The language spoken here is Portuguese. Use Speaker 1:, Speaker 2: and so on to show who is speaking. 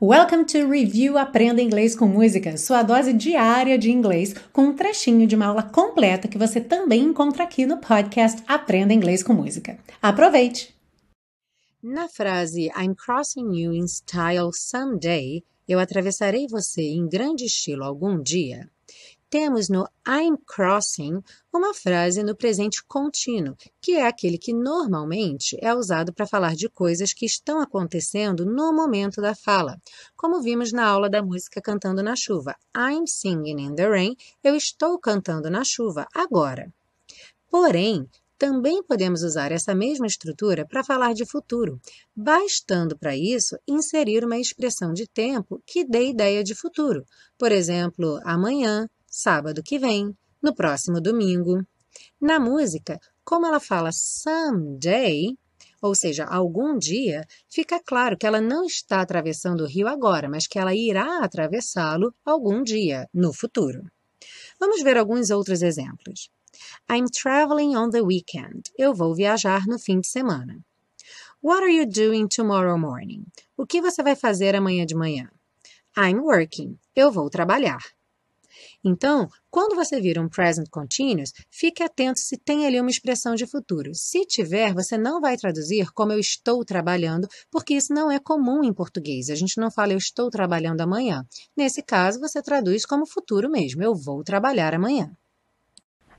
Speaker 1: Welcome to Review Aprenda Inglês com Música, sua dose diária de inglês, com um trechinho de uma aula completa que você também encontra aqui no podcast Aprenda Inglês com Música. Aproveite!
Speaker 2: Na frase I'm crossing you in style someday, eu atravessarei você em grande estilo algum dia, temos no I'm crossing uma frase no presente contínuo, que é aquele que normalmente é usado para falar de coisas que estão acontecendo no momento da fala, como vimos na aula da música Cantando na Chuva. I'm singing in the rain, eu estou cantando na chuva agora. Porém, também podemos usar essa mesma estrutura para falar de futuro, bastando para isso inserir uma expressão de tempo que dê ideia de futuro. Por exemplo, amanhã, sábado que vem, no próximo domingo. Na música, como ela fala someday, ou seja, algum dia, fica claro que ela não está atravessando o rio agora, mas que ela irá atravessá-lo algum dia, no futuro. Vamos ver alguns outros exemplos. I'm traveling on the weekend. Eu vou viajar no fim de semana. What are you doing tomorrow morning? O que você vai fazer amanhã de manhã? I'm working. Eu vou trabalhar. Então, quando você vira um present continuous, fique atento se tem ali uma expressão de futuro. Se tiver, você não vai traduzir como eu estou trabalhando, porque isso não é comum em português. A gente não fala eu estou trabalhando amanhã. Nesse caso, você traduz como futuro mesmo. Eu vou trabalhar amanhã.